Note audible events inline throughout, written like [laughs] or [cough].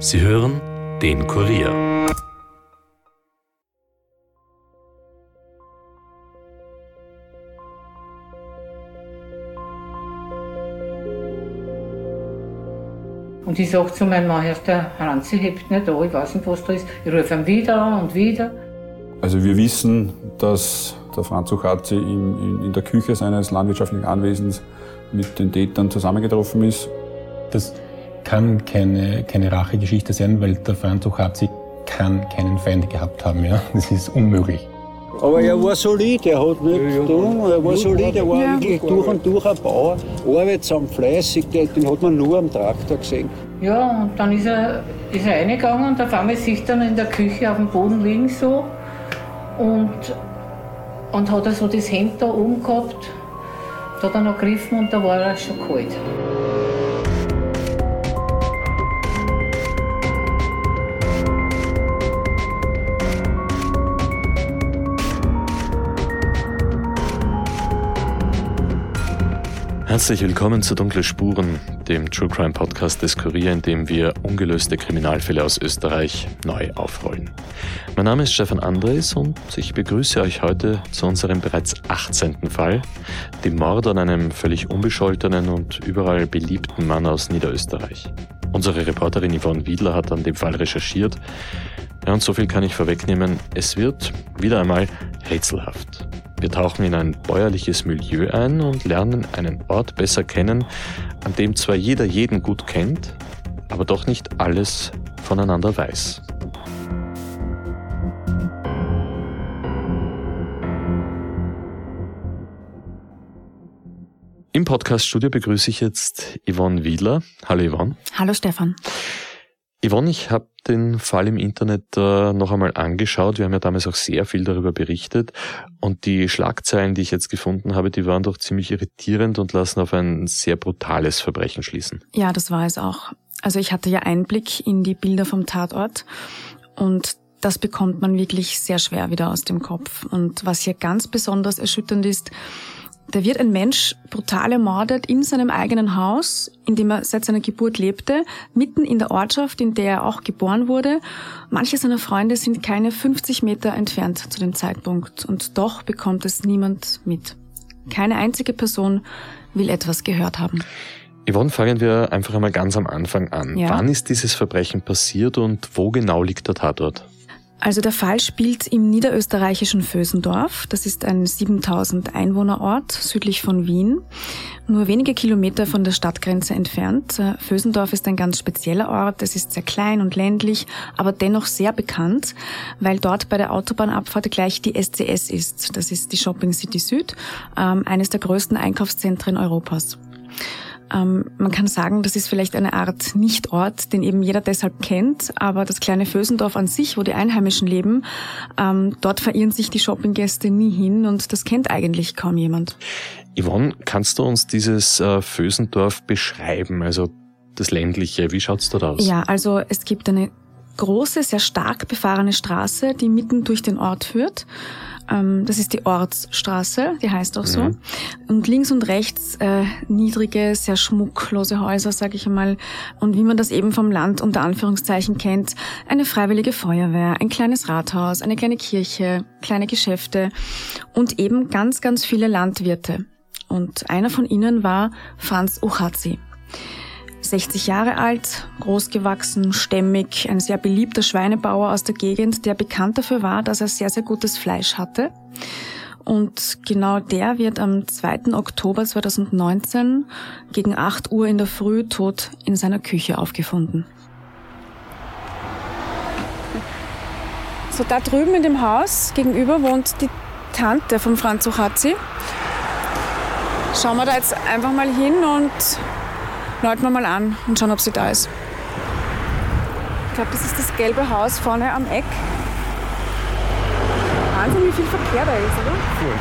Sie hören den Kurier. Und ich sage zu meinem Mann, der Hansi hebt nicht an, ich weiß nicht, was da ist. Ich rufe ihn wieder an und wieder. Also wir wissen, dass der Franz Uchatzi in, in der Küche seines landwirtschaftlichen Anwesens mit den Tätern zusammengetroffen ist. Das kann keine, keine Rachegeschichte sein, weil der Franz Uchatzi kann keinen Feind gehabt haben. Ja? Das ist unmöglich. Aber er war solid, er hat nicht ja, getan, er war solid, er war ja. wirklich durch und durch ein Bauer, arbeitsam, fleißig, den hat man nur am Traktor gesehen. Ja, und dann ist er, ist er reingegangen und auf einmal sieht er in der Küche auf dem Boden liegen so und, und hat er so das Hemd da oben gehabt, da hat er noch gegriffen und da war er schon kalt. Herzlich willkommen zu Dunkle Spuren, dem True Crime Podcast des Kurier, in dem wir ungelöste Kriminalfälle aus Österreich neu aufrollen. Mein Name ist Stefan Andres und ich begrüße euch heute zu unserem bereits 18. Fall, dem Mord an einem völlig unbescholtenen und überall beliebten Mann aus Niederösterreich. Unsere Reporterin Yvonne Wiedler hat an dem Fall recherchiert. Ja, und so viel kann ich vorwegnehmen. Es wird wieder einmal rätselhaft. Wir tauchen in ein bäuerliches Milieu ein und lernen einen Ort besser kennen, an dem zwar jeder jeden gut kennt, aber doch nicht alles voneinander weiß. Im Podcaststudio begrüße ich jetzt Yvonne Wiedler. Hallo Yvonne. Hallo Stefan. Yvonne, ich habe den Fall im Internet äh, noch einmal angeschaut. Wir haben ja damals auch sehr viel darüber berichtet. Und die Schlagzeilen, die ich jetzt gefunden habe, die waren doch ziemlich irritierend und lassen auf ein sehr brutales Verbrechen schließen. Ja, das war es auch. Also ich hatte ja Einblick in die Bilder vom Tatort und das bekommt man wirklich sehr schwer wieder aus dem Kopf. Und was hier ganz besonders erschütternd ist, da wird ein Mensch brutal ermordet in seinem eigenen Haus, in dem er seit seiner Geburt lebte, mitten in der Ortschaft, in der er auch geboren wurde. Manche seiner Freunde sind keine 50 Meter entfernt zu dem Zeitpunkt und doch bekommt es niemand mit. Keine einzige Person will etwas gehört haben. Yvonne, fangen wir einfach einmal ganz am Anfang an. Ja. Wann ist dieses Verbrechen passiert und wo genau liegt der Tatort? Also der Fall spielt im niederösterreichischen Vösendorf. Das ist ein 7000 Einwohnerort südlich von Wien, nur wenige Kilometer von der Stadtgrenze entfernt. Äh, Vösendorf ist ein ganz spezieller Ort. Es ist sehr klein und ländlich, aber dennoch sehr bekannt, weil dort bei der Autobahnabfahrt gleich die SCS ist. Das ist die Shopping City Süd, ähm, eines der größten Einkaufszentren Europas. Ähm, man kann sagen, das ist vielleicht eine Art Nichtort, den eben jeder deshalb kennt, aber das kleine Vösendorf an sich, wo die Einheimischen leben, ähm, dort verirren sich die Shoppinggäste nie hin und das kennt eigentlich kaum jemand. Yvonne, kannst du uns dieses äh, Vösendorf beschreiben, also das ländliche, wie schaut's dort aus? Ja, also es gibt eine große, sehr stark befahrene Straße, die mitten durch den Ort führt. Ähm, das ist die Ortsstraße, die heißt auch so. Mhm. Und links und rechts äh, niedrige, sehr schmucklose Häuser, sage ich einmal. Und wie man das eben vom Land unter Anführungszeichen kennt, eine freiwillige Feuerwehr, ein kleines Rathaus, eine kleine Kirche, kleine Geschäfte und eben ganz, ganz viele Landwirte. Und einer von ihnen war Franz Uchatzi. 60 Jahre alt, großgewachsen, stämmig, ein sehr beliebter Schweinebauer aus der Gegend, der bekannt dafür war, dass er sehr, sehr gutes Fleisch hatte. Und genau der wird am 2. Oktober 2019 gegen 8 Uhr in der Früh tot in seiner Küche aufgefunden. So, da drüben in dem Haus gegenüber wohnt die Tante von Franz Uchazzi. Schauen wir da jetzt einfach mal hin und läuten wir mal an und schauen, ob sie da ist. Ich glaube, das ist das gelbe Haus vorne am Eck. Wahnsinn, wie viel Verkehr da ist, oder? Cool.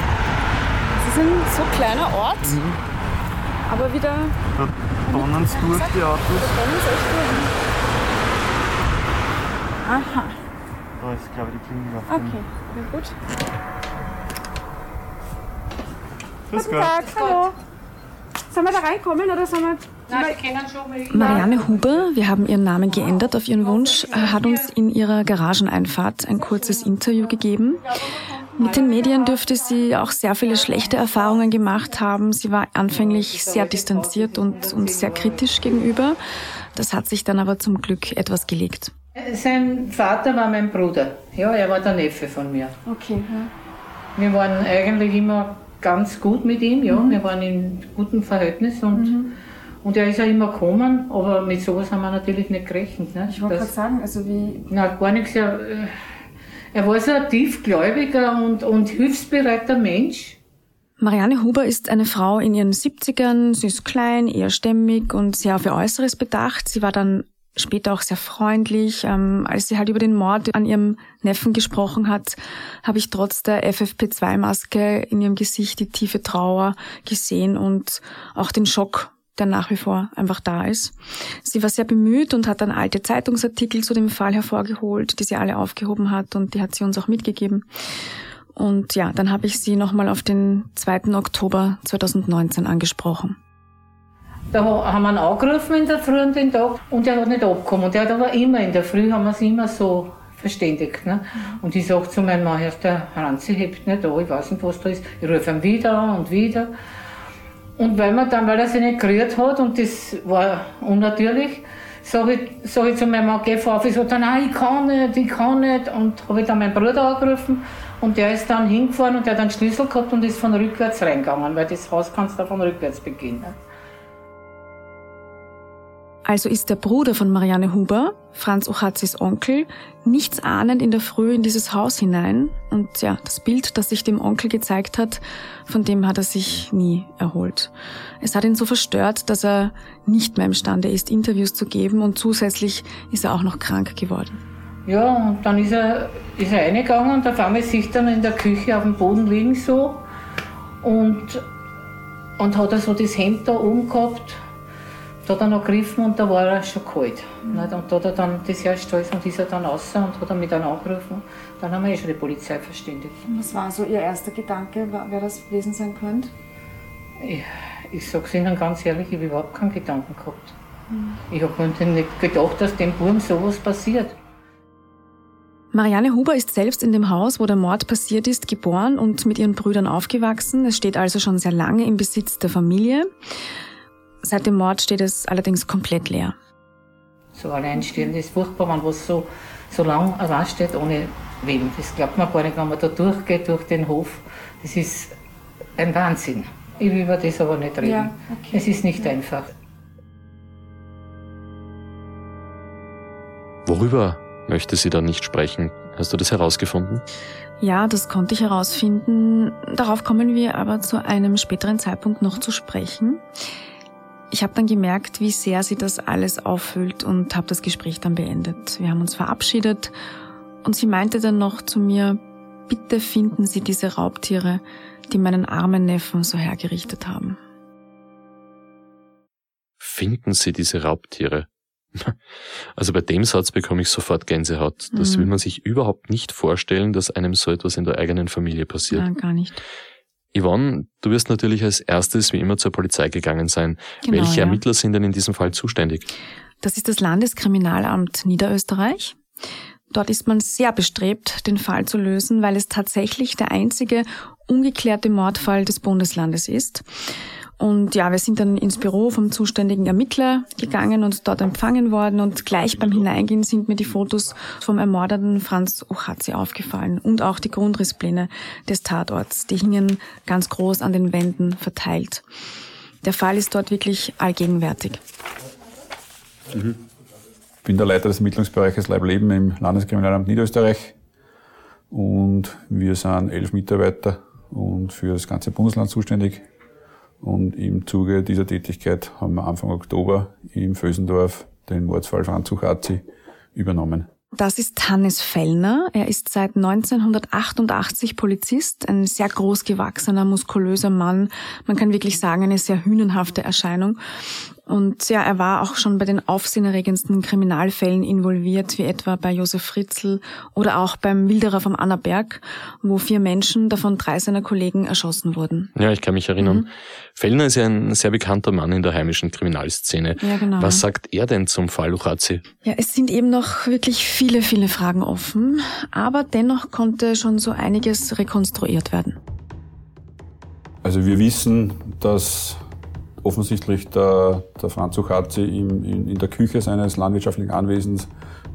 Das ist ein so kleiner Ort, mhm. aber wieder. Da donnern es durch die Autos. Da donnern es echt durch. Aha. Da ist, glaube ich, die Klingel auf Okay, ja, gut. Grüß Guten Tag, hallo. Sollen wir da reinkommen oder sollen wir Marianne Huber, wir haben ihren Namen geändert auf ihren Wunsch, hat uns in ihrer Garageneinfahrt ein kurzes Interview gegeben. Mit den Medien dürfte sie auch sehr viele schlechte Erfahrungen gemacht haben. Sie war anfänglich sehr distanziert und, und sehr kritisch gegenüber. Das hat sich dann aber zum Glück etwas gelegt. Sein Vater war mein Bruder. Ja, er war der Neffe von mir. Okay. Ja. Wir waren eigentlich immer ganz gut mit ihm, ja. Mhm. Wir waren in gutem Verhältnis und, mhm. Und er ist ja immer gekommen, aber mit sowas haben wir natürlich nicht gerechnet. Ne? Ich wollte gerade sagen, also wie. Na, gar nichts. Er, äh, er war so ein tiefgläubiger und, und hilfsbereiter Mensch. Marianne Huber ist eine Frau in ihren 70ern. Sie ist klein, eher stämmig und sehr auf ihr Äußeres bedacht. Sie war dann später auch sehr freundlich. Ähm, als sie halt über den Mord an ihrem Neffen gesprochen hat, habe ich trotz der FFP2-Maske in ihrem Gesicht die tiefe Trauer gesehen und auch den Schock, der nach wie vor einfach da ist. Sie war sehr bemüht und hat dann alte Zeitungsartikel zu dem Fall hervorgeholt, die sie alle aufgehoben hat und die hat sie uns auch mitgegeben. Und ja, dann habe ich sie nochmal auf den 2. Oktober 2019 angesprochen. Da haben wir ihn angerufen in der Früh und den Tag und er hat nicht abgekommen. Und er hat aber immer in der Früh haben wir es immer so verständigt. Ne? Und ich sage zu meinem Mann, der Franzi hebt nicht an, ich weiß nicht, was da ist. Ich rufe ihn wieder an und wieder. Und weil, man dann, weil er sich nicht gerührt hat und das war unnatürlich, sage ich, sag ich zu meinem Mann, geh auf. Ich sage nein, ich kann nicht, ich kann nicht. Und habe ich dann meinen Bruder angerufen und der ist dann hingefahren und der hat einen Schlüssel gehabt und ist von rückwärts reingegangen, weil das Haus kannst du von rückwärts beginnen. Also ist der Bruder von Marianne Huber, Franz Ochazis Onkel, nichts ahnend in der Früh in dieses Haus hinein. Und ja, das Bild, das sich dem Onkel gezeigt hat, von dem hat er sich nie erholt. Es hat ihn so verstört, dass er nicht mehr imstande ist, Interviews zu geben und zusätzlich ist er auch noch krank geworden. Ja, und dann ist er, ist er reingegangen und auf einmal sich dann in der Küche auf dem Boden liegen so und, und hat er so das Hemd da oben gehabt da hat er noch gegriffen und da war er schon kalt. Mhm. Und da hat er dann das erste alles und ist er dann raus und hat er mich dann angerufen. Dann haben wir eh schon die Polizei verständigt. Was war so Ihr erster Gedanke, wer das gewesen sein könnte? Ich, ich sage es Ihnen ganz ehrlich, ich habe überhaupt keinen Gedanken gehabt. Mhm. Ich habe nicht gedacht, dass dem Buben sowas passiert. Marianne Huber ist selbst in dem Haus, wo der Mord passiert ist, geboren und mit ihren Brüdern aufgewachsen. Es steht also schon sehr lange im Besitz der Familie. Seit dem Mord steht es allerdings komplett leer. So alleinstehend ist furchtbar, wenn was so, so lang allein steht ohne Wem. Das glaubt man gar nicht, wenn man da durchgeht durch den Hof. Das ist ein Wahnsinn. Ich will über das aber nicht reden. Ja, okay. Es ist nicht ja. einfach. Worüber möchte sie dann nicht sprechen? Hast du das herausgefunden? Ja, das konnte ich herausfinden. Darauf kommen wir aber zu einem späteren Zeitpunkt noch zu sprechen. Ich habe dann gemerkt, wie sehr sie das alles auffüllt und habe das Gespräch dann beendet. Wir haben uns verabschiedet und sie meinte dann noch zu mir, bitte finden Sie diese Raubtiere, die meinen armen Neffen so hergerichtet haben. Finden Sie diese Raubtiere? [laughs] Also bei dem Satz bekomme ich sofort Gänsehaut. Das mhm. will man sich überhaupt nicht vorstellen, dass einem so etwas in der eigenen Familie passiert. Nein, gar nicht. Yvonne, du wirst natürlich als erstes wie immer zur Polizei gegangen sein. Genau, Welche ja. Ermittler sind denn in diesem Fall zuständig? Das ist das Landeskriminalamt Niederösterreich. Dort ist man sehr bestrebt, den Fall zu lösen, weil es tatsächlich der einzige ungeklärte Mordfall des Bundeslandes ist. Und ja, wir sind dann ins Büro vom zuständigen Ermittler gegangen und dort empfangen worden und gleich beim Hineingehen sind mir die Fotos vom ermordeten Franz Ochatzi aufgefallen und auch die Grundrisspläne des Tatorts. Die hingen ganz groß an den Wänden verteilt. Der Fall ist dort wirklich allgegenwärtig. Mhm. Ich bin der Leiter des Ermittlungsbereiches Leib-Leben im Landeskriminalamt Niederösterreich und wir sind elf Mitarbeiter und für das ganze Bundesland zuständig. Und im Zuge dieser Tätigkeit haben wir Anfang Oktober im Fösendorf den Mordsfall Franz Zuchazi übernommen. Das ist Hannes Fellner. Er ist seit 1988 Polizist, ein sehr groß gewachsener, muskulöser Mann. Man kann wirklich sagen, eine sehr hühnenhafte Erscheinung. Und ja, er war auch schon bei den aufsehenerregendsten Kriminalfällen involviert, wie etwa bei Josef Fritzl oder auch beim Wilderer vom Annaberg, wo vier Menschen, davon drei seiner Kollegen, erschossen wurden. Ja, ich kann mich erinnern. Mhm. Fellner ist ja ein sehr bekannter Mann in der heimischen Kriminalszene. Ja, genau. Was sagt er denn zum Fall Luchazzi? Ja, es sind eben noch wirklich viele, viele Fragen offen, aber dennoch konnte schon so einiges rekonstruiert werden. Also wir wissen, dass offensichtlich der, der Franz Suchatzi in, in, in der Küche seines landwirtschaftlichen Anwesens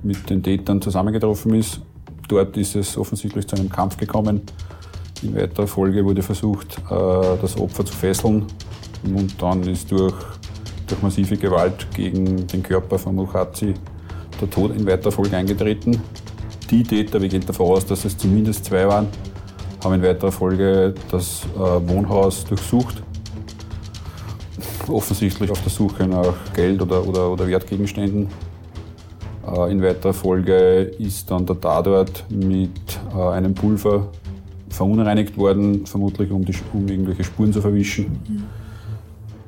mit den Tätern zusammengetroffen ist. Dort ist es offensichtlich zu einem Kampf gekommen. In weiterer Folge wurde versucht, äh, das Opfer zu fesseln und dann ist durch, durch massive Gewalt gegen den Körper von Muchazi der Tod in weiterer Folge eingetreten. Die Täter, wir gehen davon aus, dass es zumindest zwei waren, haben in weiterer Folge das äh, Wohnhaus durchsucht offensichtlich auf der Suche nach Geld oder, oder, oder Wertgegenständen. Äh, in weiterer Folge ist dann der Tatort mit äh, einem Pulver verunreinigt worden, vermutlich um, die, um irgendwelche Spuren zu verwischen. Mhm.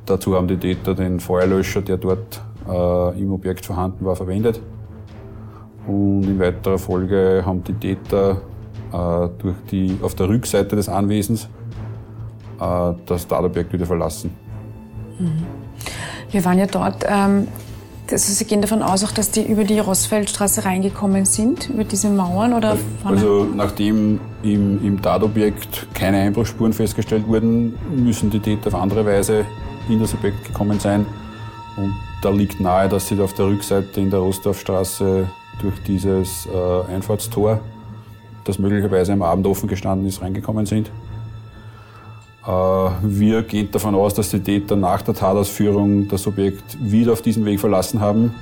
Dazu haben die Täter den Feuerlöscher, der dort äh, im Objekt vorhanden war, verwendet. Und in weiterer Folge haben die Täter äh, durch die, auf der Rückseite des Anwesens äh, das Tatobjekt wieder verlassen. Wir waren ja dort. Ähm, also Sie gehen davon aus, auch, dass die über die Rossfeldstraße reingekommen sind, über diese Mauern? Oder also nachdem im, im Tatobjekt keine Einbruchsspuren festgestellt wurden, müssen die Täter auf andere Weise in das Objekt gekommen sein. Und da liegt nahe, dass sie auf der Rückseite in der Rostorfstraße durch dieses äh, Einfahrtstor, das möglicherweise am Abend offen gestanden ist, reingekommen sind. Äh, wir gehen davon aus, dass die Täter nach der Tatausführung das Objekt wieder auf diesem Weg verlassen haben.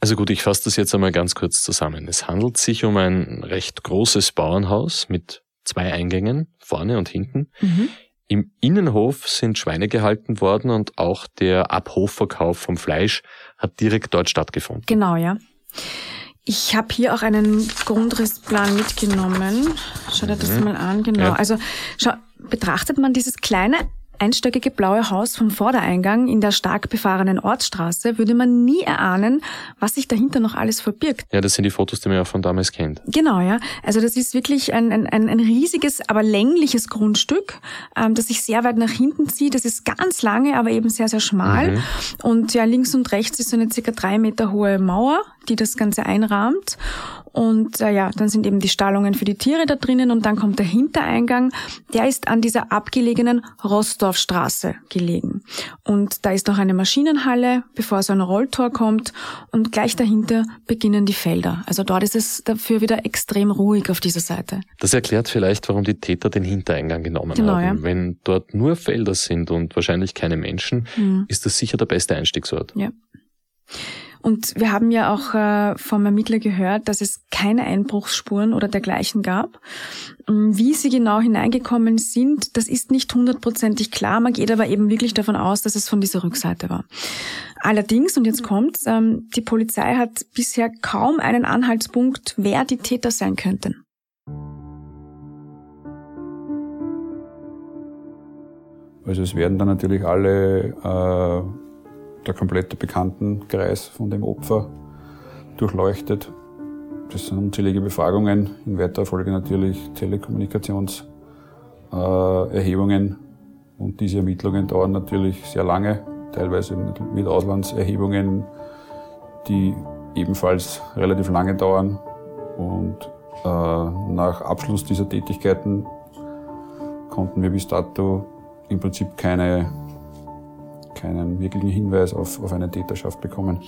Also gut, ich fasse das jetzt einmal ganz kurz zusammen. Es handelt sich um ein recht großes Bauernhaus mit zwei Eingängen, vorne und hinten. Mhm. Im Innenhof sind Schweine gehalten worden und auch der Abhofverkauf vom Fleisch hat direkt dort stattgefunden. Genau, ja. Ich habe hier auch einen Grundrissplan mitgenommen. Schau dir das mhm. mal an, genau. Ja. Also schau, betrachtet man dieses kleine einstöckige blaue Haus vom Vordereingang in der stark befahrenen Ortsstraße würde man nie erahnen, was sich dahinter noch alles verbirgt. Ja, das sind die Fotos, die man ja von damals kennt. Genau, ja. Also das ist wirklich ein, ein, ein riesiges, aber längliches Grundstück, ähm, das sich sehr weit nach hinten zieht. Das ist ganz lange, aber eben sehr, sehr schmal. Mhm. Und ja, links und rechts ist so eine circa drei Meter hohe Mauer, die das Ganze einrahmt. Und äh, ja, dann sind eben die Stallungen für die Tiere da drinnen und dann kommt der Hintereingang. Der ist an dieser abgelegenen Rostorfstraße gelegen. Und da ist noch eine Maschinenhalle, bevor so ein Rolltor kommt. Und gleich dahinter beginnen die Felder. Also dort ist es dafür wieder extrem ruhig auf dieser Seite. Das erklärt vielleicht, warum die Täter den Hintereingang genommen genau, haben. Ja. Wenn dort nur Felder sind und wahrscheinlich keine Menschen, mhm. ist das sicher der beste Einstiegsort. Ja. Und wir haben ja auch äh, vom Ermittler gehört, dass es keine Einbruchsspuren oder dergleichen gab. Ähm, wie sie genau hineingekommen sind, das ist nicht hundertprozentig klar. Man geht aber eben wirklich davon aus, dass es von dieser Rückseite war. Allerdings, und jetzt kommt's, ähm, die Polizei hat bisher kaum einen Anhaltspunkt, wer die Täter sein könnten. Also es werden dann natürlich alle äh der komplette Bekanntenkreis von dem Opfer durchleuchtet. Das sind unzählige Befragungen, in weiterer Folge natürlich Telekommunikationserhebungen. Äh, und diese Ermittlungen dauern natürlich sehr lange, teilweise mit Auslandserhebungen, die ebenfalls relativ lange dauern. Und äh, nach Abschluss dieser Tätigkeiten konnten wir bis dato im Prinzip keine keinen wirklichen Hinweis auf, auf eine Täterschaft bekommen.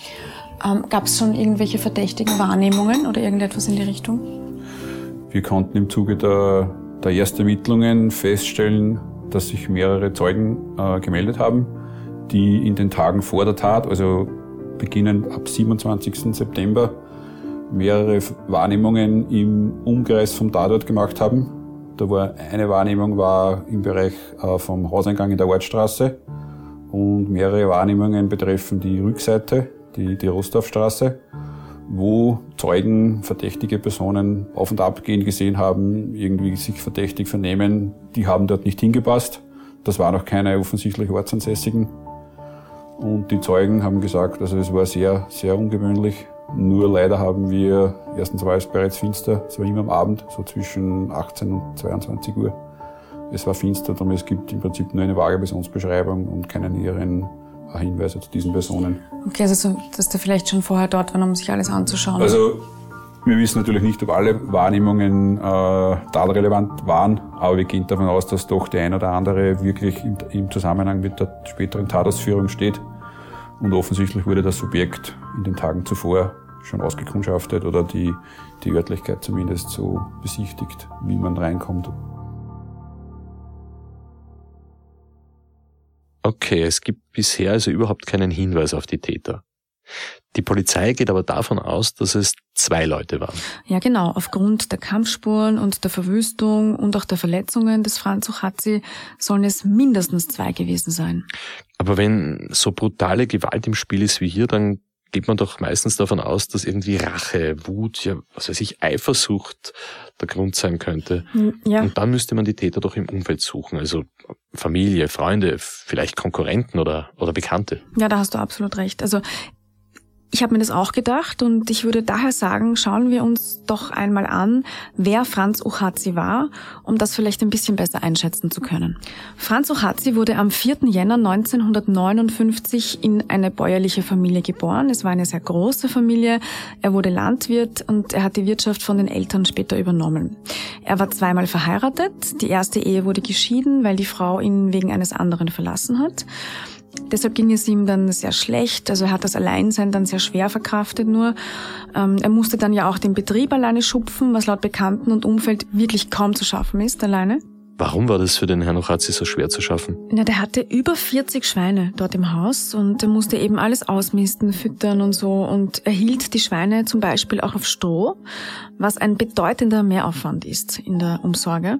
Ähm, Gab es schon irgendwelche verdächtigen Wahrnehmungen oder irgendetwas in die Richtung? Wir konnten im Zuge der, der ersten Ermittlungen feststellen, dass sich mehrere Zeugen äh, gemeldet haben, die in den Tagen vor der Tat, also beginnend ab 27. September, mehrere Wahrnehmungen im Umkreis vom Tatort gemacht haben. Da war eine Wahrnehmung war im Bereich äh, vom Hauseingang in der Ortstraße und mehrere Wahrnehmungen betreffen die Rückseite, die, die Rostorfstraße, wo Zeugen verdächtige Personen auf und ab gehen gesehen haben, irgendwie sich verdächtig vernehmen. Die haben dort nicht hingepasst. Das waren auch keine offensichtlich Ortsansässigen. Und die Zeugen haben gesagt, also es war sehr, sehr ungewöhnlich. Nur leider haben wir, erstens war es bereits finster, es war immer am Abend, so zwischen 18 und 22 Uhr. Es war finster, darum es gibt im Prinzip nur eine vage Personsbeschreibung und keine näheren Hinweise zu diesen Personen. Okay, also so, dass der vielleicht schon vorher dort war, um sich alles anzuschauen. Also wir wissen natürlich nicht, ob alle Wahrnehmungen äh, tatrelevant waren, aber wir gehen davon aus, dass doch der ein oder andere wirklich im, im Zusammenhang mit der späteren Tatausführung steht. Und offensichtlich wurde das Subjekt in den Tagen zuvor schon ausgekundschaftet oder die, die Örtlichkeit zumindest so besichtigt, wie man reinkommt. Okay, es gibt bisher also überhaupt keinen Hinweis auf die Täter. Die Polizei geht aber davon aus, dass es zwei Leute waren. Ja, genau. Aufgrund der Kampfspuren und der Verwüstung und auch der Verletzungen des Franz Ochatzi sollen es mindestens zwei gewesen sein. Aber wenn so brutale Gewalt im Spiel ist wie hier, dann geht man doch meistens davon aus, dass irgendwie Rache, Wut, ja, was weiß ich, Eifersucht der Grund sein könnte. Hm, ja. Und dann müsste man die Täter doch im Umfeld suchen, also Familie, Freunde, vielleicht Konkurrenten oder, oder Bekannte. Ja, da hast du absolut recht. Also ich habe mir das auch gedacht und ich würde daher sagen, schauen wir uns doch einmal an, wer Franz Uchazi war, um das vielleicht ein bisschen besser einschätzen zu können. Franz Uchazi wurde am 4. Jänner 1959 in eine bäuerliche Familie geboren. Es war eine sehr große Familie. Er wurde Landwirt und er hat die Wirtschaft von den Eltern später übernommen. Er war zweimal verheiratet. Die erste Ehe wurde geschieden, weil die Frau ihn wegen eines anderen verlassen hat. Deshalb ging es ihm dann sehr schlecht. Also er hat das Alleinsein dann sehr schwer verkraftet nur. Ähm, er musste dann ja auch den Betrieb alleine schupfen, was laut Bekannten und Umfeld wirklich kaum zu schaffen ist, alleine. Warum war das für den Herrn Ochazi so schwer zu schaffen? Na, der hatte über 40 Schweine dort im Haus und er musste eben alles ausmisten, füttern und so und er hielt die Schweine zum Beispiel auch auf Stroh, was ein bedeutender Mehraufwand ist in der Umsorge.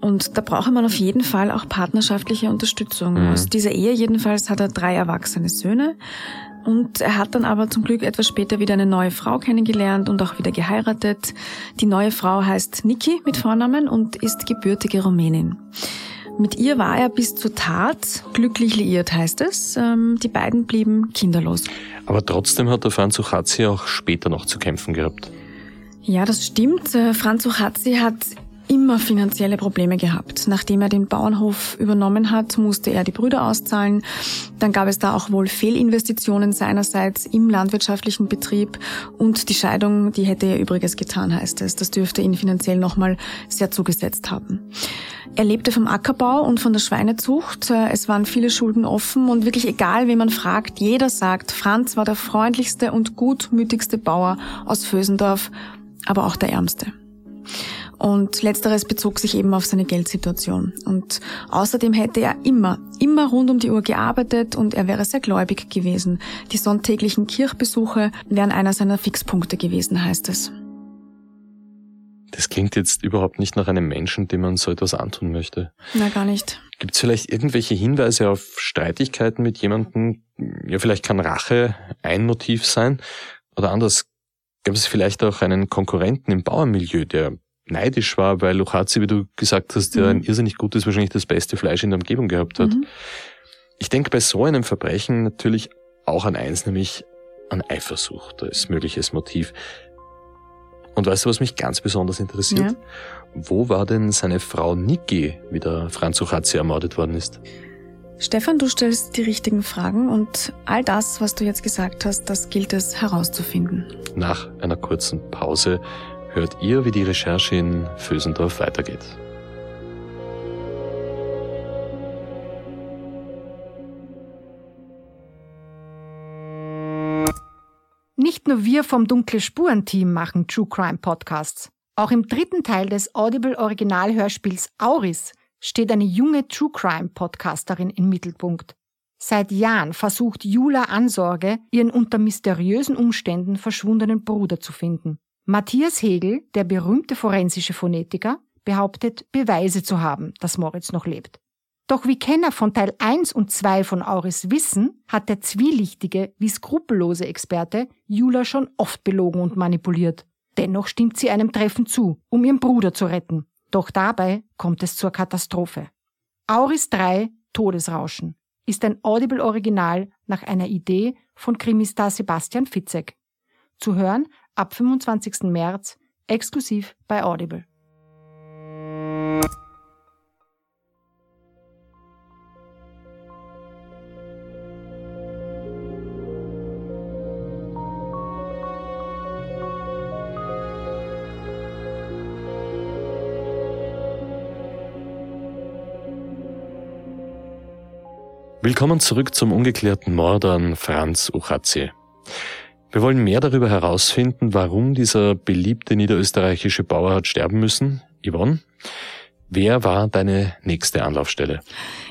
Und da brauche man auf jeden Fall auch partnerschaftliche Unterstützung. Mhm. Aus dieser Ehe jedenfalls hat er drei erwachsene Söhne. Und er hat dann aber zum Glück etwas später wieder eine neue Frau kennengelernt und auch wieder geheiratet. Die neue Frau heißt Niki mit Vornamen und ist gebürtige Rumänin. Mit ihr war er bis zur Tat glücklich liiert, heißt es. Ähm, die beiden blieben kinderlos. Aber trotzdem hat der Franz Uchazzi auch später noch zu kämpfen gehabt. Ja, das stimmt. Äh, Franz Uchazzi hat immer finanzielle Probleme gehabt. Nachdem er den Bauernhof übernommen hat, musste er die Brüder auszahlen. Dann gab es da auch wohl Fehlinvestitionen seinerseits im landwirtschaftlichen Betrieb und die Scheidung, die hätte er übrigens getan, heißt es. Das dürfte ihn finanziell nochmal sehr zugesetzt haben. Er lebte vom Ackerbau und von der Schweinezucht. Es waren viele Schulden offen und wirklich egal, wen man fragt, jeder sagt, Franz war der freundlichste und gutmütigste Bauer aus Vösendorf, aber auch der ärmste. Und letzteres bezog sich eben auf seine Geldsituation. Und außerdem hätte er immer, immer rund um die Uhr gearbeitet und er wäre sehr gläubig gewesen. Die sonntäglichen Kirchbesuche wären einer seiner Fixpunkte gewesen, heißt es. Das klingt jetzt überhaupt nicht nach einem Menschen, dem man so etwas antun möchte. Na, gar nicht. Gibt es vielleicht irgendwelche Hinweise auf Streitigkeiten mit jemandem? Ja, vielleicht kann Rache ein Motiv sein. Oder anders, gab es vielleicht auch einen Konkurrenten im Bauernmilieu, der neidisch war, weil Luchazi, wie du gesagt hast, ja mhm. ein irrsinnig gutes, wahrscheinlich das beste Fleisch in der Umgebung gehabt hat. Mhm. Ich denke bei so einem Verbrechen natürlich auch an eins, nämlich an Eifersucht als mögliches Motiv. Und weißt du, was mich ganz besonders interessiert? Ja. Wo war denn seine Frau Niki, wie der Franz Uchazzi ermordet worden ist? Stefan, du stellst die richtigen Fragen und all das, was du jetzt gesagt hast, das gilt es herauszufinden. Nach einer kurzen Pause hört ihr, wie die Recherche in Vösendorf weitergeht. Nicht nur wir vom Dunkle Spuren Team machen True Crime Podcasts. Auch im dritten Teil des Audible Original Hörspiels Auris steht eine junge True Crime Podcasterin im Mittelpunkt. Seit Jahren versucht Jula Ansorge, ihren unter mysteriösen Umständen verschwundenen Bruder zu finden. Matthias Hegel, der berühmte forensische Phonetiker, behauptet, Beweise zu haben, dass Moritz noch lebt. Doch wie Kenner von Teil 1 und 2 von Auris wissen, hat der zwielichtige wie skrupellose Experte Jula schon oft belogen und manipuliert. Dennoch stimmt sie einem Treffen zu, um ihren Bruder zu retten. Doch dabei kommt es zur Katastrophe. Auris 3 Todesrauschen ist ein Audible Original nach einer Idee von Krimistar Sebastian Fitzek. Zu hören ab 25. März exklusiv bei Audible. Willkommen zurück zum ungeklärten Mord an Franz Uchatzi. Wir wollen mehr darüber herausfinden, warum dieser beliebte niederösterreichische Bauer hat sterben müssen. Yvonne, wer war deine nächste Anlaufstelle?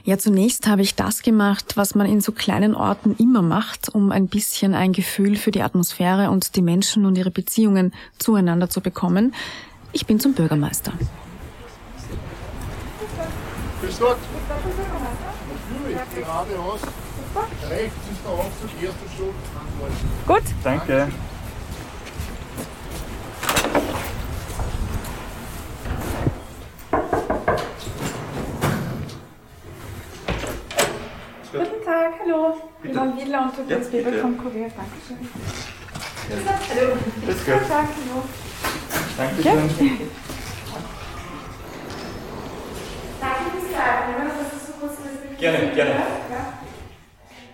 Ja, zunächst habe ich das gemacht, was man in so kleinen Orten immer macht, um ein bisschen ein Gefühl für die Atmosphäre und die Menschen und ihre Beziehungen zueinander zu bekommen. Ich bin zum Bürgermeister. Grüß Gott geradeaus. Rechts ist der Aufzug, erster Stock. Gut. Danke. Guten Tag, hallo. Wir waren Wieler und Tobias ja, Weber vom Kurier. Dankeschön. Ja. Hallo. Gott. Guten Tag, hallo. Dankeschön. Ja. Darf ich das sagen, oder? Das ist so kurz Gerne, gerne. Äh,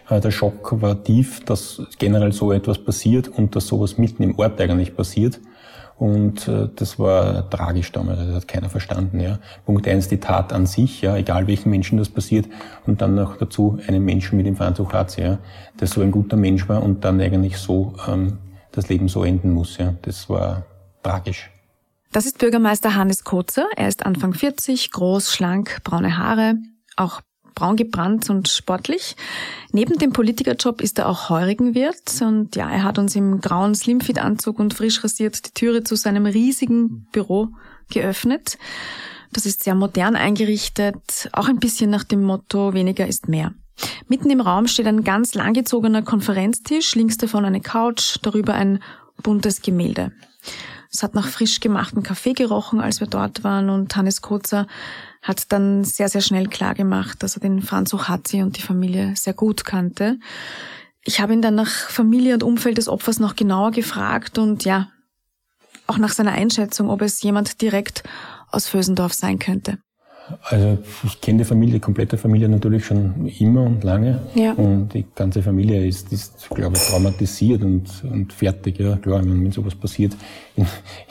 der Schock war tief, dass generell so etwas passiert und dass sowas mitten im Ort eigentlich passiert. Und äh, das war tragisch damals, das hat keiner verstanden. Ja. Punkt eins, die Tat an sich, ja, egal welchen Menschen das passiert, und dann noch dazu einen Menschen mit dem Franzug hat, ja, der so ein guter Mensch war und dann eigentlich so ähm, das Leben so enden muss. Ja. Das war tragisch. Das ist Bürgermeister Hannes Kotzer. Er ist Anfang 40, groß, schlank, braune Haare, auch braun gebrannt und sportlich. Neben dem Politikerjob ist er auch Heurigenwirt und ja, er hat uns im grauen Slimfit-Anzug und frisch rasiert die Türe zu seinem riesigen Büro geöffnet. Das ist sehr modern eingerichtet, auch ein bisschen nach dem Motto weniger ist mehr. Mitten im Raum steht ein ganz langgezogener Konferenztisch, links davon eine Couch, darüber ein buntes Gemälde. Es hat nach frisch gemachten Kaffee gerochen, als wir dort waren und Hannes Kurzer hat dann sehr, sehr schnell klar gemacht, dass er den Franz Ochatzi und die Familie sehr gut kannte. Ich habe ihn dann nach Familie und Umfeld des Opfers noch genauer gefragt und ja, auch nach seiner Einschätzung, ob es jemand direkt aus Vösendorf sein könnte. Also ich kenne die Familie, die komplette Familie natürlich schon immer und lange. Ja. Und die ganze Familie ist, ist glaube ich, traumatisiert und, und fertig. Ja, klar, wenn sowas passiert in,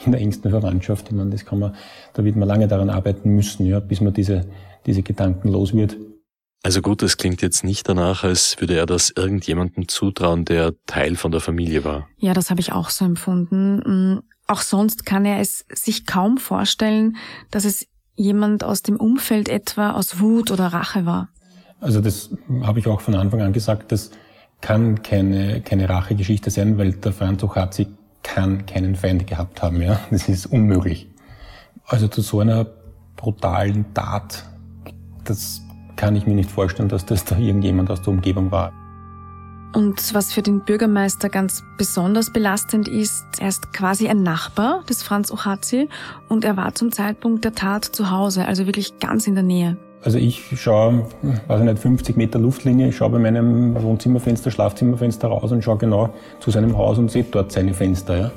in der engsten Verwandtschaft, ich meine, das kann man, da wird man lange daran arbeiten müssen, ja, bis man diese, diese Gedanken los wird. Also gut, es klingt jetzt nicht danach, als würde er das irgendjemandem zutrauen, der Teil von der Familie war. Ja, das habe ich auch so empfunden. Mm, auch sonst kann er es sich kaum vorstellen, dass es jemand aus dem Umfeld etwa aus Wut oder Rache war? Also das habe ich auch von Anfang an gesagt, das kann keine, keine Rachegeschichte sein, weil der Franz Ochatzi kann keinen Feind gehabt haben. Ja? Das ist unmöglich. Also zu so einer brutalen Tat, das kann ich mir nicht vorstellen, dass das da irgendjemand aus der Umgebung war. Und was für den Bürgermeister ganz besonders belastend ist, er ist quasi ein Nachbar des Franz Ochazi und er war zum Zeitpunkt der Tat zu Hause, also wirklich ganz in der Nähe. Also ich schaue, weiß ich nicht, 50 Meter Luftlinie, ich schaue bei meinem Wohnzimmerfenster, Schlafzimmerfenster raus und schaue genau zu seinem Haus und sehe dort seine Fenster. Ja?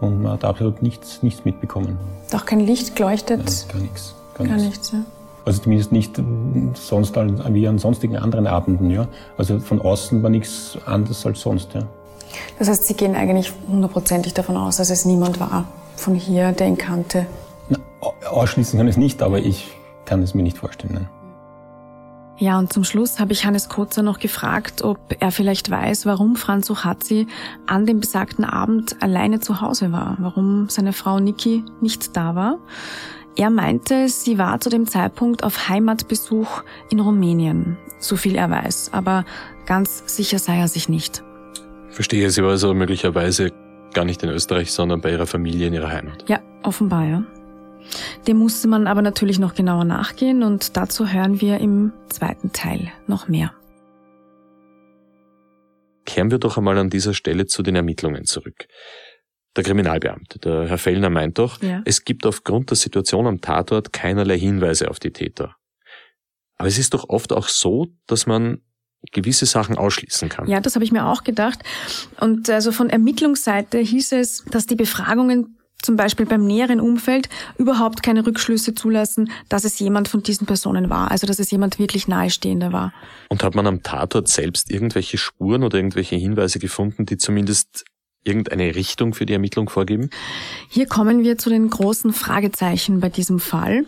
Und man hat absolut nichts, nichts mitbekommen. Doch kein Licht geleuchtet? Nein, gar nichts. Gar, gar nichts, ja. Also zumindest nicht sonst wie an sonstigen anderen Abenden. Ja. Also von außen war nichts anderes als sonst. Ja. Das heißt, Sie gehen eigentlich hundertprozentig davon aus, dass es niemand war von hier, der ihn kannte? Na, ausschließen kann ich es nicht, aber ich kann es mir nicht vorstellen. Nein. Ja, und zum Schluss habe ich Hannes Kotzer noch gefragt, ob er vielleicht weiß, warum Franz Ochatzi an dem besagten Abend alleine zu Hause war, warum seine Frau Niki nicht da war. Er meinte, sie war zu dem Zeitpunkt auf Heimatbesuch in Rumänien, so viel er weiß, aber ganz sicher sei er sich nicht. Verstehe, sie war also möglicherweise gar nicht in Österreich, sondern bei ihrer Familie in ihrer Heimat. Ja, offenbar, ja. Dem musste man aber natürlich noch genauer nachgehen und dazu hören wir im zweiten Teil noch mehr. Kehren wir doch einmal an dieser Stelle zu den Ermittlungen zurück. Der Kriminalbeamte, der Herr Fellner meint doch, ja. es gibt aufgrund der Situation am Tatort keinerlei Hinweise auf die Täter. Aber es ist doch oft auch so, dass man gewisse Sachen ausschließen kann. Ja, das habe ich mir auch gedacht. Und also von Ermittlungsseite hieß es, dass die Befragungen zum Beispiel beim näheren Umfeld überhaupt keine Rückschlüsse zulassen, dass es jemand von diesen Personen war, also dass es jemand wirklich Nahestehender war. Und hat man am Tatort selbst irgendwelche Spuren oder irgendwelche Hinweise gefunden, die zumindest irgendeine Richtung für die Ermittlung vorgeben? Hier kommen wir zu den großen Fragezeichen bei diesem Fall.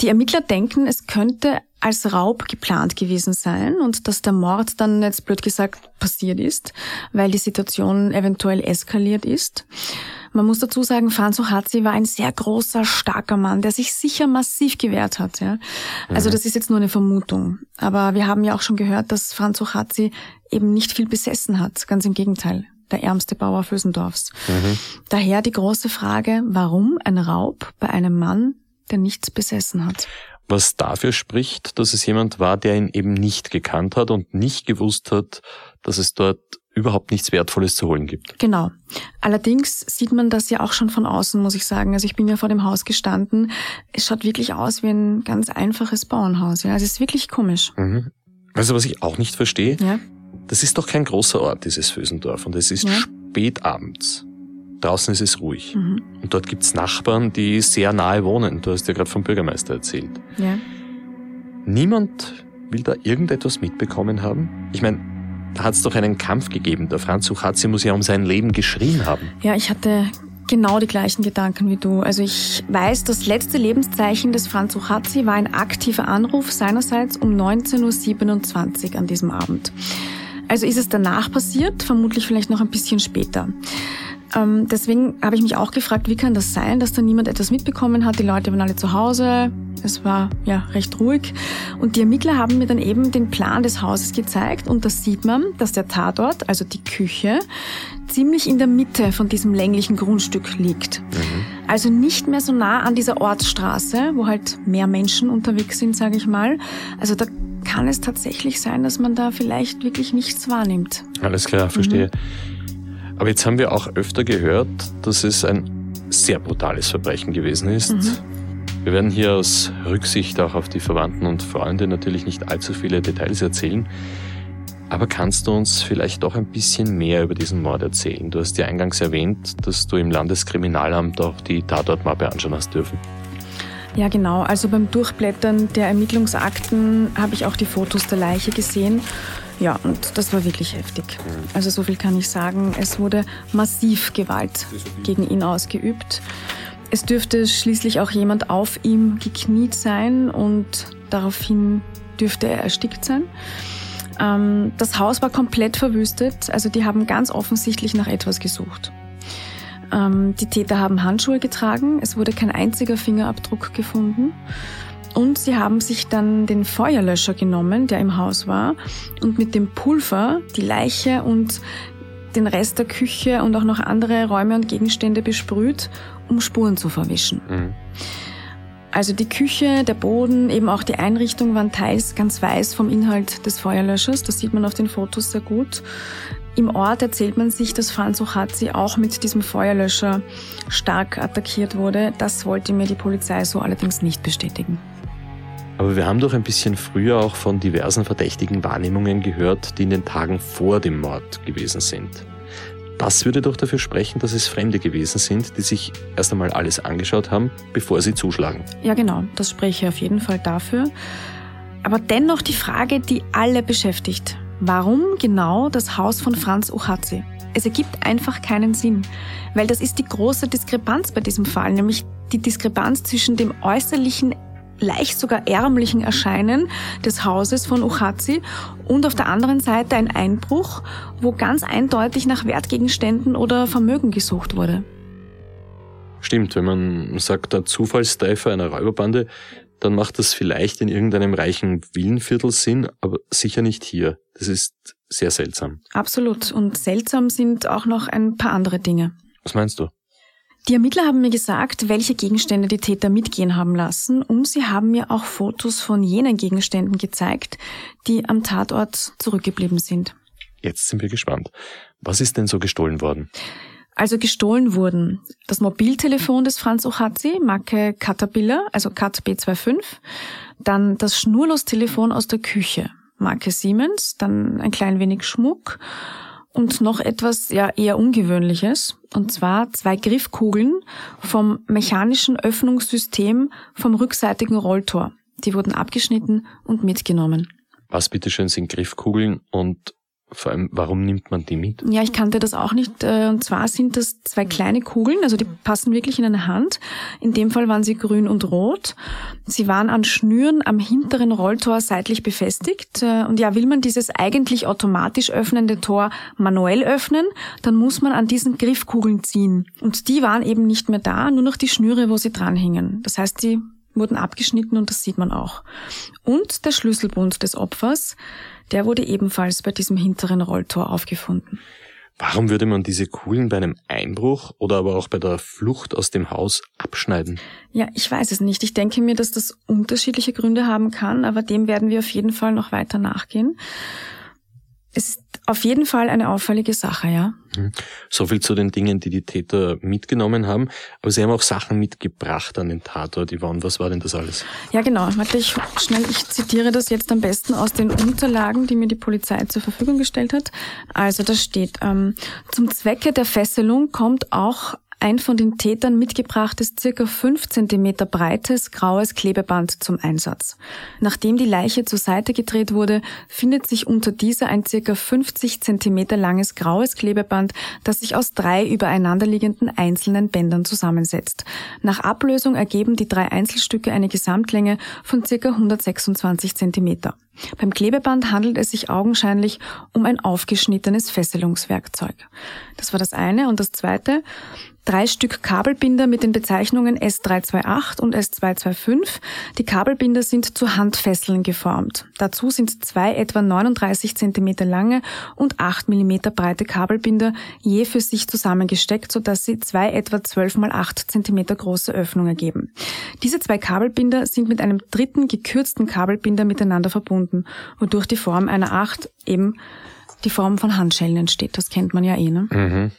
Die Ermittler denken, es könnte als Raub geplant gewesen sein und dass der Mord dann jetzt blöd gesagt passiert ist, weil die Situation eventuell eskaliert ist. Man muss dazu sagen, Franz Ohazi war ein sehr großer, starker Mann, der sich sicher massiv gewehrt hat. Ja? Also mhm. das ist jetzt nur eine Vermutung. Aber wir haben ja auch schon gehört, dass Franz Ohazi eben nicht viel besessen hat. Ganz im Gegenteil der ärmste Bauer Fösendorfs. Mhm. Daher die große Frage, warum ein Raub bei einem Mann, der nichts besessen hat? Was dafür spricht, dass es jemand war, der ihn eben nicht gekannt hat und nicht gewusst hat, dass es dort überhaupt nichts Wertvolles zu holen gibt. Genau. Allerdings sieht man das ja auch schon von außen, muss ich sagen. Also ich bin ja vor dem Haus gestanden. Es schaut wirklich aus wie ein ganz einfaches Bauernhaus. Ja, also es ist wirklich komisch. Mhm. Also was ich auch nicht verstehe, ja? Das ist doch kein großer Ort, dieses Fösendorf. Und es ist ja. spät abends. Draußen ist es ruhig. Mhm. Und dort gibt's Nachbarn, die sehr nahe wohnen. Du hast ja gerade vom Bürgermeister erzählt. Ja. Niemand will da irgendetwas mitbekommen haben? Ich meine, da hat's doch einen Kampf gegeben. Der Franz Suchatzi muss ja um sein Leben geschrien haben. Ja, ich hatte genau die gleichen Gedanken wie du. Also ich weiß, das letzte Lebenszeichen des Franz Suchatzi war ein aktiver Anruf seinerseits um 19.27 Uhr an diesem Abend. Also ist es danach passiert, vermutlich vielleicht noch ein bisschen später. Ähm, deswegen habe ich mich auch gefragt, wie kann das sein, dass da niemand etwas mitbekommen hat? Die Leute waren alle zu Hause, es war ja recht ruhig. Und die Ermittler haben mir dann eben den Plan des Hauses gezeigt und da sieht man, dass der Tatort, also die Küche, ziemlich in der Mitte von diesem länglichen Grundstück liegt. Mhm. Also nicht mehr so nah an dieser Ortsstraße, wo halt mehr Menschen unterwegs sind, sage ich mal. Also da kann es tatsächlich sein, dass man da vielleicht wirklich nichts wahrnimmt. Alles klar, verstehe. Mhm. Aber jetzt haben wir auch öfter gehört, dass es ein sehr brutales Verbrechen gewesen ist. Mhm. Wir werden hier aus Rücksicht auch auf die Verwandten und Freunde natürlich nicht allzu viele Details erzählen. Aber kannst du uns vielleicht doch ein bisschen mehr über diesen Mord erzählen? Du hast ja eingangs erwähnt, dass du im Landeskriminalamt auch die Tatortmappe anschauen hast dürfen. Ja, genau. Also beim Durchblättern der Ermittlungsakten habe ich auch die Fotos der Leiche gesehen. Ja, und das war wirklich heftig. Also so viel kann ich sagen. Es wurde massiv Gewalt gegen ihn ausgeübt. Es dürfte schließlich auch jemand auf ihm gekniet sein und daraufhin dürfte er erstickt sein. Ähm, das Haus war komplett verwüstet, also die haben ganz offensichtlich nach etwas gesucht. Ähm, die Täter haben Handschuhe getragen, es wurde kein einziger Fingerabdruck gefunden. Und sie haben sich dann den Feuerlöscher genommen, der im Haus war, und mit dem Pulver die Leiche und den Rest der Küche und auch noch andere Räume und Gegenstände besprüht, um Spuren zu verwischen. Mhm. Also die Küche, der Boden, eben auch die Einrichtung waren teils ganz weiß vom Inhalt des Feuerlöschers. Das sieht man auf den Fotos sehr gut. Im Ort erzählt man sich, dass Franz Ochatzi auch mit diesem Feuerlöscher stark attackiert wurde. Das wollte mir die Polizei so allerdings nicht bestätigen. Aber wir haben doch ein bisschen früher auch von diversen verdächtigen Wahrnehmungen gehört, die in den Tagen vor dem Mord gewesen sind. Das würde doch dafür sprechen, dass es Fremde gewesen sind, die sich erst einmal alles angeschaut haben, bevor sie zuschlagen. Ja, genau, das spreche auf jeden Fall dafür. Aber dennoch die Frage, die alle beschäftigt. Warum genau das Haus von Franz Uhatzi? Es ergibt einfach keinen Sinn, weil das ist die große Diskrepanz bei diesem Fall, nämlich die Diskrepanz zwischen dem äußerlichen leicht sogar ärmlichen Erscheinen des Hauses von Uchazi und auf der anderen Seite ein Einbruch, wo ganz eindeutig nach Wertgegenständen oder Vermögen gesucht wurde. Stimmt, wenn man sagt, der Zufallstreffer einer Räuberbande, dann macht das vielleicht in irgendeinem reichen Villenviertel Sinn, aber sicher nicht hier. Das ist sehr seltsam. Absolut. Und seltsam sind auch noch ein paar andere Dinge. Was meinst du? Die Ermittler haben mir gesagt, welche Gegenstände die Täter mitgehen haben lassen und sie haben mir auch Fotos von jenen Gegenständen gezeigt, die am Tatort zurückgeblieben sind. Jetzt sind wir gespannt. Was ist denn so gestohlen worden? Also gestohlen wurden das Mobiltelefon des Franz Ochazi, Marke Caterpillar, also Cat B25, dann das Schnurlostelefon aus der Küche, Marke Siemens, dann ein klein wenig Schmuck und noch etwas ja eher ungewöhnliches, und zwar zwei Griffkugeln vom mechanischen Öffnungssystem vom rückseitigen Rolltor. Die wurden abgeschnitten und mitgenommen. Was bitteschön sind Griffkugeln und vor allem, warum nimmt man die mit? Ja, ich kannte das auch nicht. Äh, und zwar sind das zwei kleine Kugeln, also die passen wirklich in eine Hand. In dem Fall waren sie grün und rot. Sie waren an Schnüren am hinteren Rolltor seitlich befestigt. Äh, und ja, will man dieses eigentlich automatisch öffnende Tor manuell öffnen, dann muss man an diesen Griffkugeln ziehen. Und die waren eben nicht mehr da, nur noch die Schnüre, wo sie dranhingen. Das heißt, die wurden abgeschnitten und das sieht man auch. Und der Schlüsselbund des Opfers, der wurde ebenfalls bei diesem hinteren Rolltor aufgefunden. Warum würde man diese Kugeln bei einem Einbruch oder aber auch bei der Flucht aus dem Haus abschneiden? Ja, ich weiß es nicht. Ich denke mir, dass das unterschiedliche Gründe haben kann, aber dem werden wir auf jeden Fall noch weiter nachgehen. Es auf jeden Fall eine auffällige Sache, ja. Mhm. So viel zu den Dingen, die die Täter mitgenommen haben. Aber sie haben auch Sachen mitgebracht an den Tatort. Yvonne, was war denn das alles? Ja, genau. Warte, ich schnell, ich zitiere das jetzt am besten aus den Unterlagen, die mir die Polizei zur Verfügung gestellt hat. Also da steht, ähm, zum Zwecke der Fesselung kommt auch ein von den Tätern mitgebrachtes circa 5 cm breites graues Klebeband zum Einsatz. Nachdem die Leiche zur Seite gedreht wurde, findet sich unter dieser ein circa 50 cm langes graues Klebeband, das sich aus drei übereinanderliegenden einzelnen Bändern zusammensetzt. Nach Ablösung ergeben die drei Einzelstücke eine Gesamtlänge von circa 126 cm. Beim Klebeband handelt es sich augenscheinlich um ein aufgeschnittenes Fesselungswerkzeug. Das war das eine. Und das zweite, drei Stück Kabelbinder mit den Bezeichnungen S328 und S225. Die Kabelbinder sind zu Handfesseln geformt. Dazu sind zwei etwa 39 cm lange und 8 mm breite Kabelbinder je für sich zusammengesteckt, sodass sie zwei etwa 12 mal 8 cm große Öffnungen ergeben. Diese zwei Kabelbinder sind mit einem dritten gekürzten Kabelbinder miteinander verbunden, wodurch die Form einer 8 eben die Form von Handschellen entsteht. Das kennt man ja eh, ne? Mhm.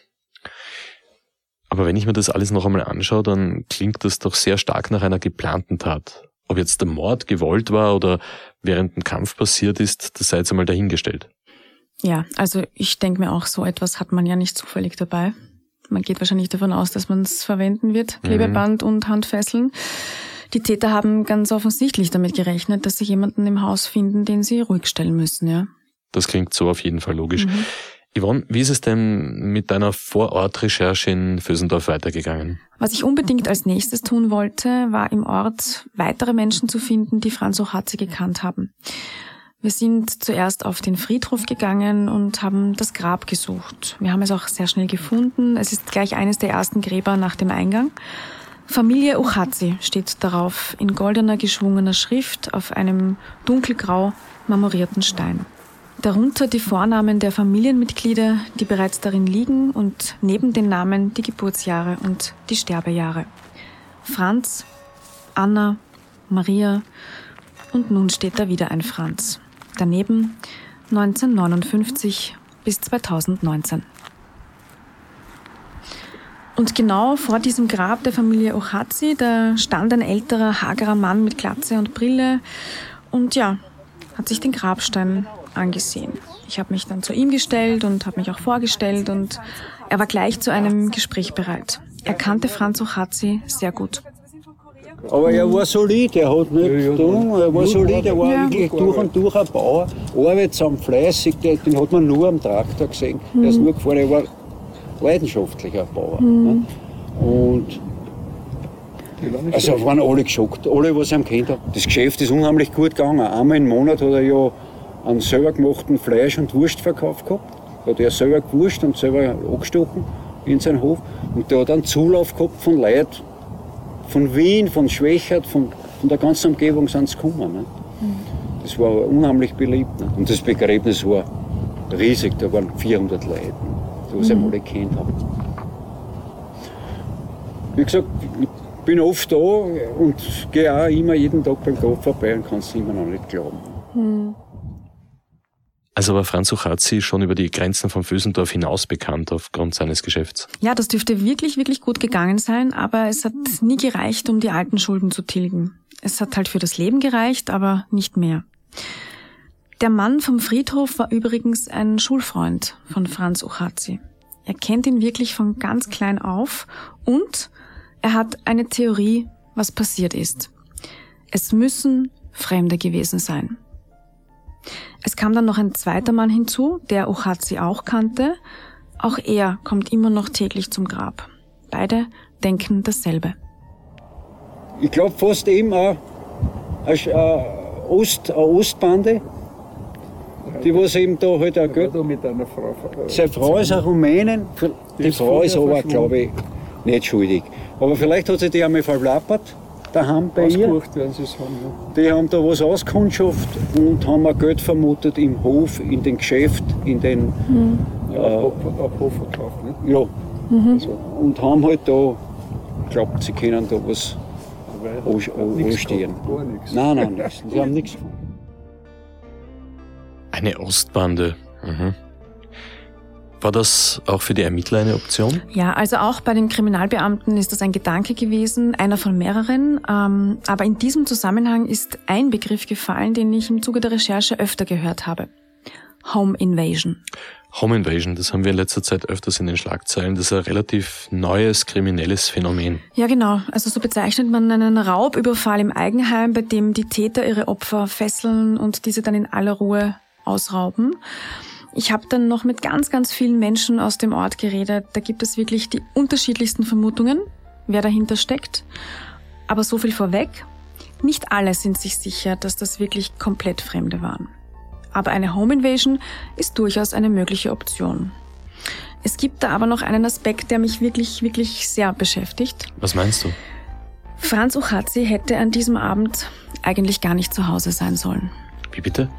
Aber wenn ich mir das alles noch einmal anschaue, dann klingt das doch sehr stark nach einer geplanten Tat. Ob jetzt der Mord gewollt war oder während ein Kampf passiert ist, das sei jetzt einmal dahingestellt. Ja, also ich denke mir auch, so etwas hat man ja nicht zufällig dabei. Man geht wahrscheinlich davon aus, dass man es verwenden wird, Klebeband mhm. und Handfesseln. Die Täter haben ganz offensichtlich damit gerechnet, dass sie jemanden im Haus finden, den sie ruhig stellen müssen, ja. Das klingt so auf jeden Fall logisch. Mhm. Yvonne, wie ist es denn mit deiner Vorortrecherche in Fösendorf weitergegangen? Was ich unbedingt als nächstes tun wollte, war im Ort weitere Menschen zu finden, die Franz Ochatze gekannt haben. Wir sind zuerst auf den Friedhof gegangen und haben das Grab gesucht. Wir haben es auch sehr schnell gefunden. Es ist gleich eines der ersten Gräber nach dem Eingang. Familie Ochatzi steht darauf in goldener geschwungener Schrift auf einem dunkelgrau marmorierten Stein. Darunter die Vornamen der Familienmitglieder, die bereits darin liegen und neben den Namen die Geburtsjahre und die Sterbejahre. Franz, Anna, Maria und nun steht da wieder ein Franz. Daneben 1959 bis 2019. Und genau vor diesem Grab der Familie Ochazi, da stand ein älterer, hagerer Mann mit Glatze und Brille und ja, hat sich den Grabstein angesehen. Ich habe mich dann zu ihm gestellt und habe mich auch vorgestellt und er war gleich zu einem Gespräch bereit. Er kannte Franz Ochatzi sehr gut. Aber er war solid, er hat nicht ja, getan, er war solid, er war ja. wirklich durch und durch ein Bauer, arbeitsam, fleißig, den hat man nur am Traktor gesehen. Mhm. Er ist nur gefahren, er war leidenschaftlicher Bauer. Mhm. Ne? Und also waren alle geschockt, alle, was er kennt hat. Das Geschäft ist unheimlich gut gegangen. Einmal im Monat hat er ja einen selber gemachten Fleisch- und Wurstverkauf gehabt. Hat er selber gewurscht und selber angestochen in seinen Hof. Und der hat einen Zulauf gehabt von Leuten von Wien, von Schwächert, von, von der ganzen Umgebung sind sie gekommen. Ne? Das war unheimlich beliebt. Ne? Und das Begräbnis war riesig, da waren 400 Leute, die mhm. alle kennt haben. Wie gesagt, ich bin oft da und gehe auch immer jeden Tag beim Grab vorbei und kann es immer noch nicht glauben. Mhm. Also war Franz Uchazzi schon über die Grenzen von Fösendorf hinaus bekannt aufgrund seines Geschäfts. Ja, das dürfte wirklich, wirklich gut gegangen sein, aber es hat nie gereicht, um die alten Schulden zu tilgen. Es hat halt für das Leben gereicht, aber nicht mehr. Der Mann vom Friedhof war übrigens ein Schulfreund von Franz Uchazi. Er kennt ihn wirklich von ganz klein auf und er hat eine Theorie, was passiert ist. Es müssen Fremde gewesen sein. Es kam dann noch ein zweiter Mann hinzu, der Uchazi auch kannte. Auch er kommt immer noch täglich zum Grab. Beide denken dasselbe. Ich glaube fast eben eine, Ost, eine Ostbande, die was eben da halt auch Geld. mit einer Frau. Seine Frau ist eine Rumänin, die Frau ist aber, glaube ich, nicht schuldig. Aber vielleicht hat sie die einmal verlappert, daheim bei ihr. werden sie haben, ja. Die haben da was auskundschaft und haben auch Geld vermutet im Hof, in den Geschäft, in den. Ja, auf, auf Hof verkauft, ne? Ja. Also, und haben halt da, glaubt, sie können da was anstehen. Nein, nein, nichts. Sie haben nichts gefunden. [laughs] Eine Ostbande. Mhm. War das auch für die Ermittler eine Option? Ja, also auch bei den Kriminalbeamten ist das ein Gedanke gewesen, einer von mehreren. Ähm, aber in diesem Zusammenhang ist ein Begriff gefallen, den ich im Zuge der Recherche öfter gehört habe. Home Invasion. Home Invasion, das haben wir in letzter Zeit öfters in den Schlagzeilen. Das ist ein relativ neues kriminelles Phänomen. Ja, genau. Also so bezeichnet man einen Raubüberfall im Eigenheim, bei dem die Täter ihre Opfer fesseln und diese dann in aller Ruhe ausrauben. Ich habe dann noch mit ganz, ganz vielen Menschen aus dem Ort geredet. Da gibt es wirklich die unterschiedlichsten Vermutungen, wer dahinter steckt. Aber so viel vorweg. Nicht alle sind sich sicher, dass das wirklich komplett Fremde waren. Aber eine Home Invasion ist durchaus eine mögliche Option. Es gibt da aber noch einen Aspekt, der mich wirklich, wirklich sehr beschäftigt. Was meinst du? Franz Uchazi hätte an diesem Abend eigentlich gar nicht zu Hause sein sollen. Wie bitte?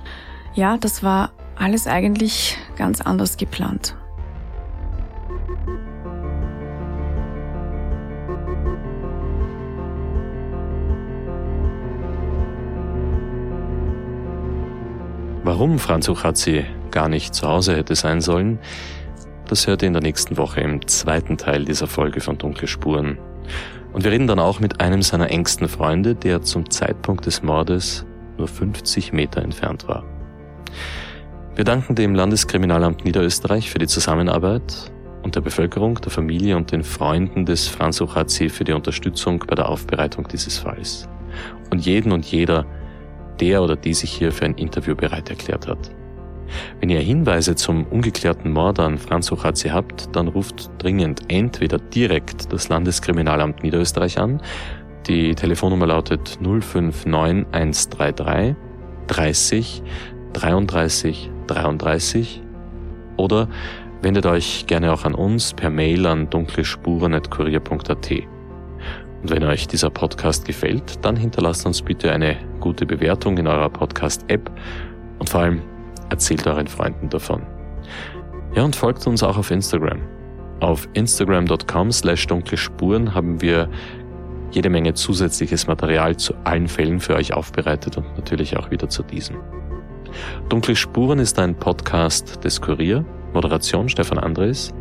Ja, das war alles eigentlich ganz anders geplant. Warum Franz Uchazi gar nicht zu Hause hätte sein sollen, das hört ihr in der nächsten Woche im zweiten Teil dieser Folge von Dunkle Spuren. Und wir reden dann auch mit einem seiner engsten Freunde, der zum Zeitpunkt des Mordes nur 50 Meter entfernt war. Wir danken dem Landeskriminalamt Niederösterreich für die Zusammenarbeit und der Bevölkerung, der Familie und den Freunden des Franz Uchazi für die Unterstützung bei der Aufbereitung dieses Falls. Und jeden und jeder, der oder die sich hier für ein Interview bereit erklärt hat. Wenn ihr Hinweise zum ungeklärten Mord an Franz Uchazi habt, dann ruft dringend entweder direkt das Landeskriminalamt Niederösterreich an. Die Telefonnummer lautet 059 133 30 33 33 oder wendet euch gerne auch an uns per Mail an dunklespuren.kurier.at. Und wenn euch dieser Podcast gefällt, dann hinterlasst uns bitte eine gute Bewertung in eurer Podcast-App und vor allem erzählt euren Freunden davon. Ja, und folgt uns auch auf Instagram. Auf instagram.com slash dunkle Spuren haben wir jede Menge zusätzliches Material zu allen Fällen für euch aufbereitet und natürlich auch wieder zu diesem. Dunkle Spuren ist ein Podcast des Kurier, Moderation Stefan Andres,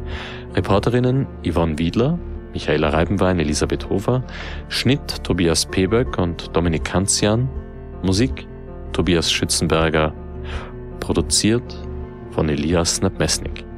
Reporterinnen Yvonne Wiedler, Michaela Reibenwein, Elisabeth Hofer, Schnitt Tobias Peböck und Dominik Kanzian, Musik Tobias Schützenberger, produziert von Elias Nabmesnik.